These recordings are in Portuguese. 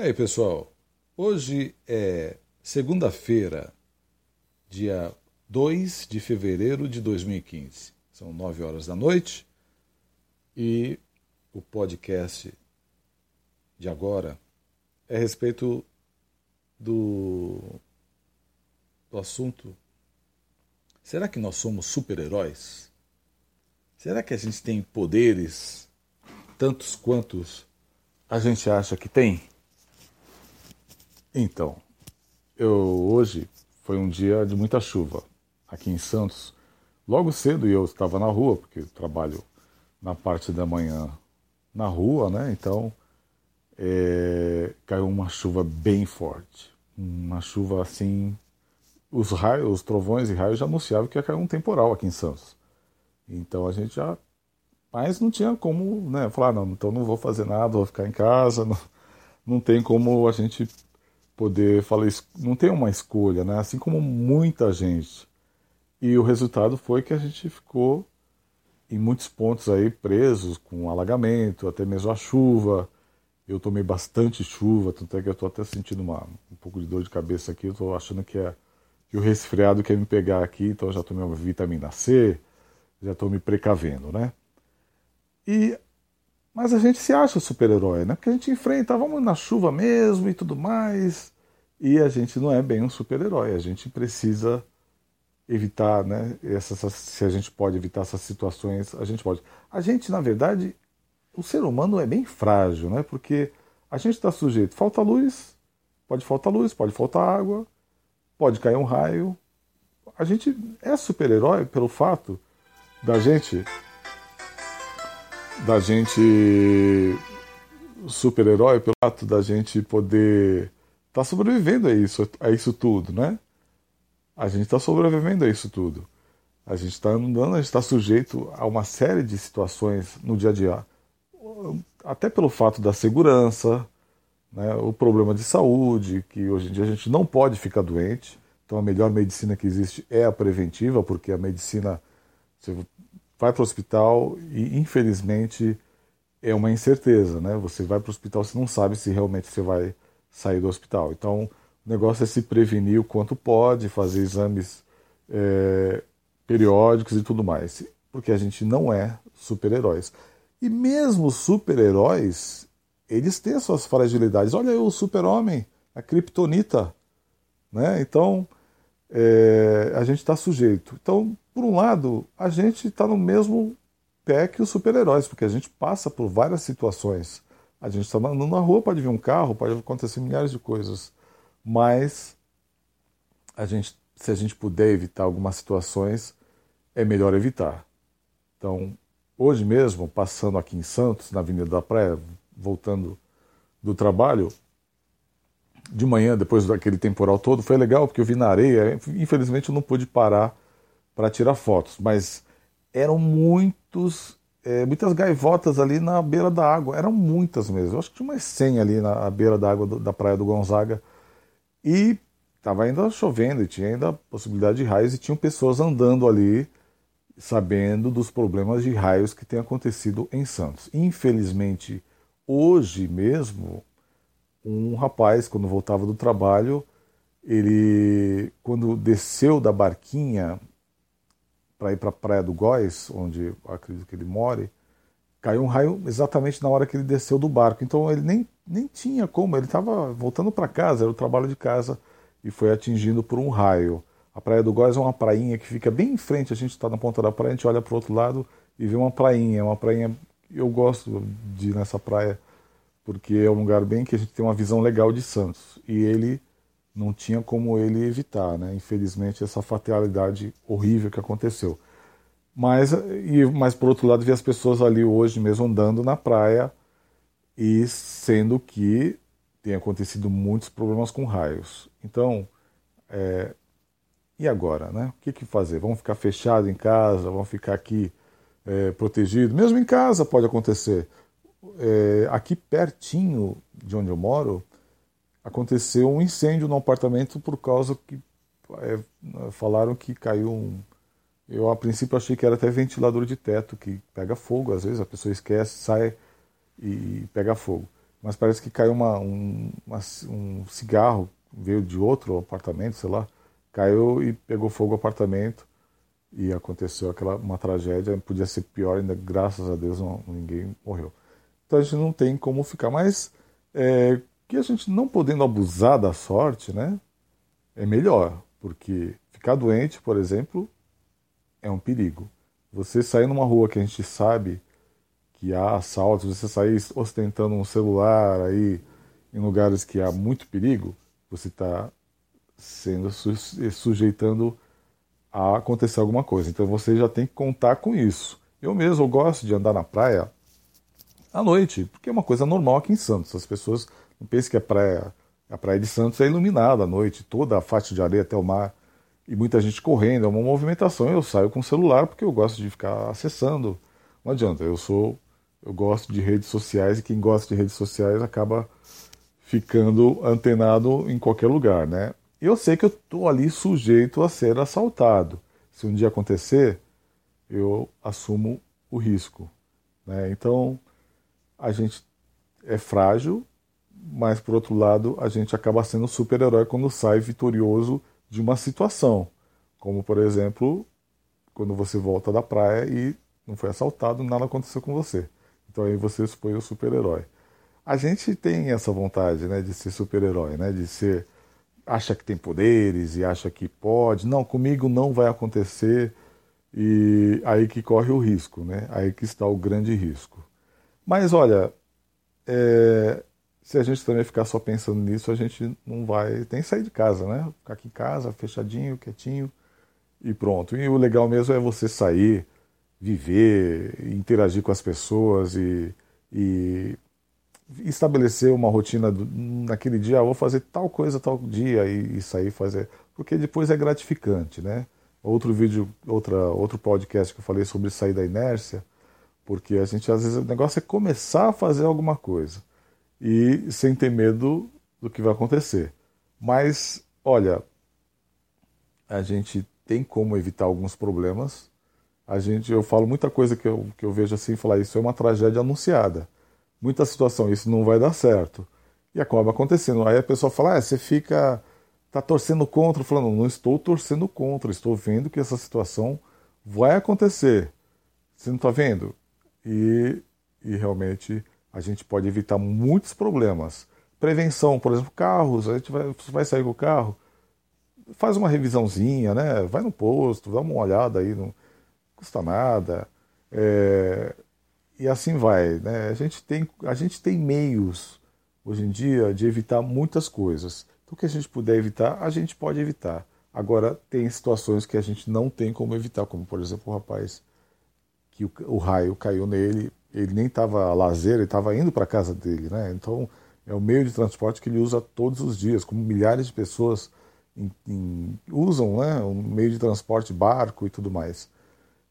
E aí, pessoal? Hoje é segunda-feira, dia 2 de fevereiro de 2015. São 9 horas da noite e o podcast de agora é a respeito do, do assunto. Será que nós somos super-heróis? Será que a gente tem poderes tantos quantos a gente acha que tem? Então, eu hoje foi um dia de muita chuva aqui em Santos. Logo cedo eu estava na rua, porque trabalho na parte da manhã na rua, né? Então é, caiu uma chuva bem forte. Uma chuva assim. Os raios, os trovões e raios já anunciavam que ia cair um temporal aqui em Santos. Então a gente já. Mas não tinha como, né? Falar, não, então não vou fazer nada, vou ficar em casa. Não, não tem como a gente poder falar isso. Não tem uma escolha, né? Assim como muita gente. E o resultado foi que a gente ficou em muitos pontos aí presos com alagamento, até mesmo a chuva. Eu tomei bastante chuva, tanto é que eu estou até sentindo uma, um pouco de dor de cabeça aqui. Eu estou achando que, é, que o resfriado quer me pegar aqui, então já tomei uma vitamina C, já estou me precavendo, né? E mas a gente se acha super-herói, né? Porque a gente enfrenta, vamos na chuva mesmo e tudo mais. E a gente não é bem um super-herói. A gente precisa evitar, né? Essas, se a gente pode evitar essas situações, a gente pode. A gente, na verdade, o ser humano é bem frágil, né? Porque a gente está sujeito. Falta luz, pode faltar luz, pode faltar água, pode cair um raio. A gente é super-herói pelo fato da gente da gente super-herói pelo fato da gente poder estar tá sobrevivendo a isso, a isso tudo, né? A gente está sobrevivendo a isso tudo. A gente está andando, a gente está sujeito a uma série de situações no dia a dia. Até pelo fato da segurança, né, o problema de saúde, que hoje em dia a gente não pode ficar doente. Então a melhor medicina que existe é a preventiva, porque a medicina vai para o hospital e infelizmente é uma incerteza, né? Você vai para o hospital, você não sabe se realmente você vai sair do hospital. Então o negócio é se prevenir o quanto pode, fazer exames é, periódicos e tudo mais. Porque a gente não é super-heróis. E mesmo super-heróis, eles têm suas fragilidades. Olha o super-homem, a kryptonita. Né? Então, é, a gente está sujeito. Então, por um lado, a gente está no mesmo pé que os super-heróis, porque a gente passa por várias situações. A gente está andando na rua, pode vir um carro, pode acontecer milhares de coisas mas a gente, se a gente puder evitar algumas situações, é melhor evitar. Então, hoje mesmo, passando aqui em Santos, na Avenida da Praia, voltando do trabalho, de manhã, depois daquele temporal todo, foi legal porque eu vi na areia. Infelizmente, eu não pude parar para tirar fotos, mas eram muitos, é, muitas gaivotas ali na beira da água. Eram muitas mesmo. Eu acho que tinha umas 100 ali na beira da água da praia do Gonzaga. E estava ainda chovendo e tinha ainda possibilidade de raios e tinham pessoas andando ali sabendo dos problemas de raios que têm acontecido em Santos. Infelizmente, hoje mesmo, um rapaz, quando voltava do trabalho, ele, quando desceu da barquinha para ir para a Praia do Góis, onde acredito que ele mora, caiu um raio exatamente na hora que ele desceu do barco. Então ele nem, nem tinha como, ele estava voltando para casa, era o trabalho de casa, e foi atingido por um raio. A Praia do Góis é uma prainha que fica bem em frente, a gente está na ponta da praia, a gente olha para o outro lado e vê uma prainha, uma prainha. Eu gosto de ir nessa praia porque é um lugar bem que a gente tem uma visão legal de Santos. E ele não tinha como ele evitar, né? Infelizmente, essa fatalidade horrível que aconteceu. Mas, e, mas por outro lado, vi as pessoas ali hoje mesmo andando na praia e sendo que tem acontecido muitos problemas com raios. Então, é, e agora, né? O que, que fazer? Vamos ficar fechados em casa? Vamos ficar aqui é, protegidos? Mesmo em casa pode acontecer. É, aqui pertinho de onde eu moro, aconteceu um incêndio no apartamento por causa que é, falaram que caiu um, eu, a princípio, achei que era até ventilador de teto, que pega fogo, às vezes a pessoa esquece, sai e pega fogo. mas parece que caiu uma, um, uma, um cigarro, veio de outro apartamento, sei lá, caiu e pegou fogo o apartamento e aconteceu aquela uma tragédia. Podia ser pior ainda, graças a Deus não, ninguém morreu. Então a gente não tem como ficar mais. É, que a gente não podendo abusar da sorte, né? É melhor, porque ficar doente, por exemplo, é um perigo. Você sair numa rua que a gente sabe que há assaltos, você sair ostentando um celular aí em lugares que há muito perigo, você está sendo sujeitando a acontecer alguma coisa. Então você já tem que contar com isso. Eu mesmo eu gosto de andar na praia à noite, porque é uma coisa normal aqui em Santos. As pessoas não pensam que a praia, a praia de Santos é iluminada à noite, toda a faixa de areia até o mar e muita gente correndo, é uma movimentação. Eu saio com o celular porque eu gosto de ficar acessando. Não adianta, eu sou eu gosto de redes sociais e quem gosta de redes sociais acaba ficando antenado em qualquer lugar, né? Eu sei que eu estou ali sujeito a ser assaltado. Se um dia acontecer, eu assumo o risco. Né? Então, a gente é frágil, mas por outro lado, a gente acaba sendo super-herói quando sai vitorioso de uma situação. Como, por exemplo, quando você volta da praia e não foi assaltado, nada aconteceu com você. Então aí você foi o super-herói. A gente tem essa vontade, né, de ser super-herói, né, de ser acha que tem poderes e acha que pode. Não, comigo não vai acontecer. E aí que corre o risco, né? Aí que está o grande risco. Mas olha, é, se a gente também ficar só pensando nisso, a gente não vai. Tem que sair de casa, né? Ficar aqui em casa, fechadinho, quietinho e pronto. E o legal mesmo é você sair, viver, interagir com as pessoas e, e estabelecer uma rotina do, naquele dia, ah, vou fazer tal coisa tal dia e, e sair fazer, porque depois é gratificante, né? Outro vídeo, outra, outro podcast que eu falei sobre sair da inércia, porque a gente às vezes o negócio é começar a fazer alguma coisa e sem ter medo do que vai acontecer. Mas, olha, a gente tem como evitar alguns problemas a gente, eu falo muita coisa que eu, que eu vejo assim, falar isso é uma tragédia anunciada. Muita situação, isso não vai dar certo. E acaba acontecendo. Aí a pessoa fala, ah, você fica, tá torcendo contra, falando, não estou torcendo contra, estou vendo que essa situação vai acontecer. Você não está vendo? E, e realmente a gente pode evitar muitos problemas. Prevenção, por exemplo, carros, a gente vai, vai sair com o carro, faz uma revisãozinha, né? Vai no posto, dá uma olhada aí no, custa nada. É, e assim vai. Né? A, gente tem, a gente tem meios hoje em dia de evitar muitas coisas. Então, o que a gente puder evitar, a gente pode evitar. Agora, tem situações que a gente não tem como evitar, como por exemplo o rapaz que o, o raio caiu nele, ele nem estava lazer, ele estava indo para a casa dele. Né? Então, é o meio de transporte que ele usa todos os dias, como milhares de pessoas em, em, usam né? um meio de transporte, barco e tudo mais.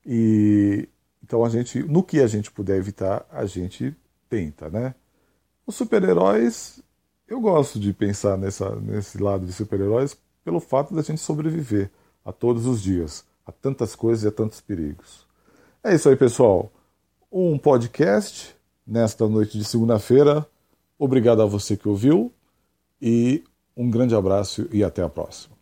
E então a gente, no que a gente puder evitar, a gente tenta, né? Os super-heróis, eu gosto de pensar nessa, nesse lado de super-heróis pelo fato da gente sobreviver a todos os dias, a tantas coisas e a tantos perigos. É isso aí, pessoal. Um podcast nesta noite de segunda-feira. Obrigado a você que ouviu e um grande abraço e até a próxima.